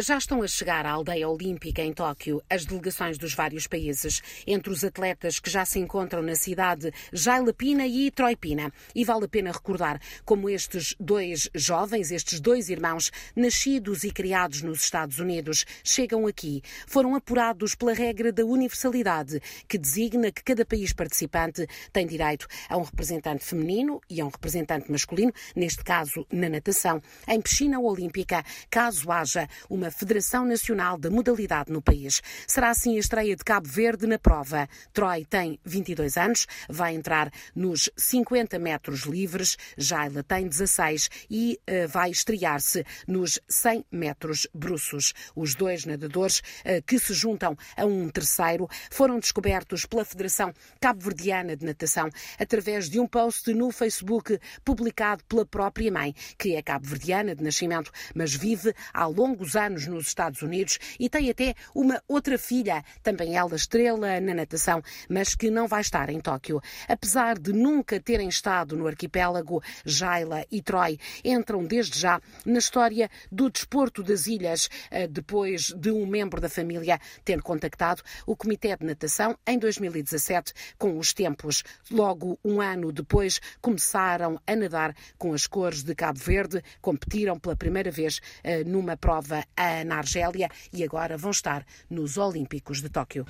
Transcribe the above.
Já estão a chegar à aldeia olímpica em Tóquio as delegações dos vários países. Entre os atletas que já se encontram na cidade, Jaila Pina e Troy Pina. E vale a pena recordar como estes dois jovens, estes dois irmãos, nascidos e criados nos Estados Unidos, chegam aqui. Foram apurados pela regra da universalidade, que designa que cada país participante tem direito a um representante feminino e a um representante masculino, neste caso na natação, em piscina olímpica, caso haja uma uma Federação Nacional da Modalidade no país. Será assim a estreia de Cabo Verde na prova. Troy tem 22 anos, vai entrar nos 50 metros livres, Jaila tem 16 e uh, vai estrear-se nos 100 metros bruços. Os dois nadadores uh, que se juntam a um terceiro foram descobertos pela Federação Cabo-Verdiana de Natação através de um post no Facebook publicado pela própria mãe, que é cabo-verdiana de nascimento, mas vive há longos anos anos nos Estados Unidos e tem até uma outra filha, também ela estrela na natação, mas que não vai estar em Tóquio. Apesar de nunca terem estado no arquipélago, Jaila e Troy entram desde já na história do desporto das ilhas, eh, depois de um membro da família ter contactado o Comitê de Natação em 2017 com os tempos. Logo um ano depois, começaram a nadar com as cores de Cabo Verde, competiram pela primeira vez eh, numa prova na Argélia e agora vão estar nos Olímpicos de Tóquio.